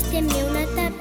présteme una tapita.